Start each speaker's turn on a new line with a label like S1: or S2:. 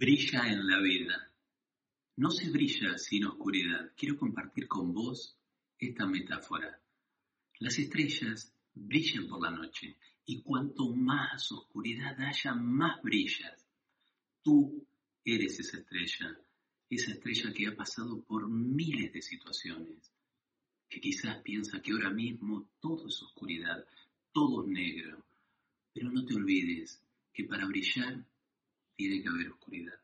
S1: brilla en la vida. No se brilla sin oscuridad. Quiero compartir con vos esta metáfora. Las estrellas brillan por la noche y cuanto más oscuridad haya, más brillas. Tú eres esa estrella, esa estrella que ha pasado por miles de situaciones, que quizás piensa que ahora mismo todo es oscuridad, todo es negro, pero no te olvides que para brillar tiene que haber oscuridad.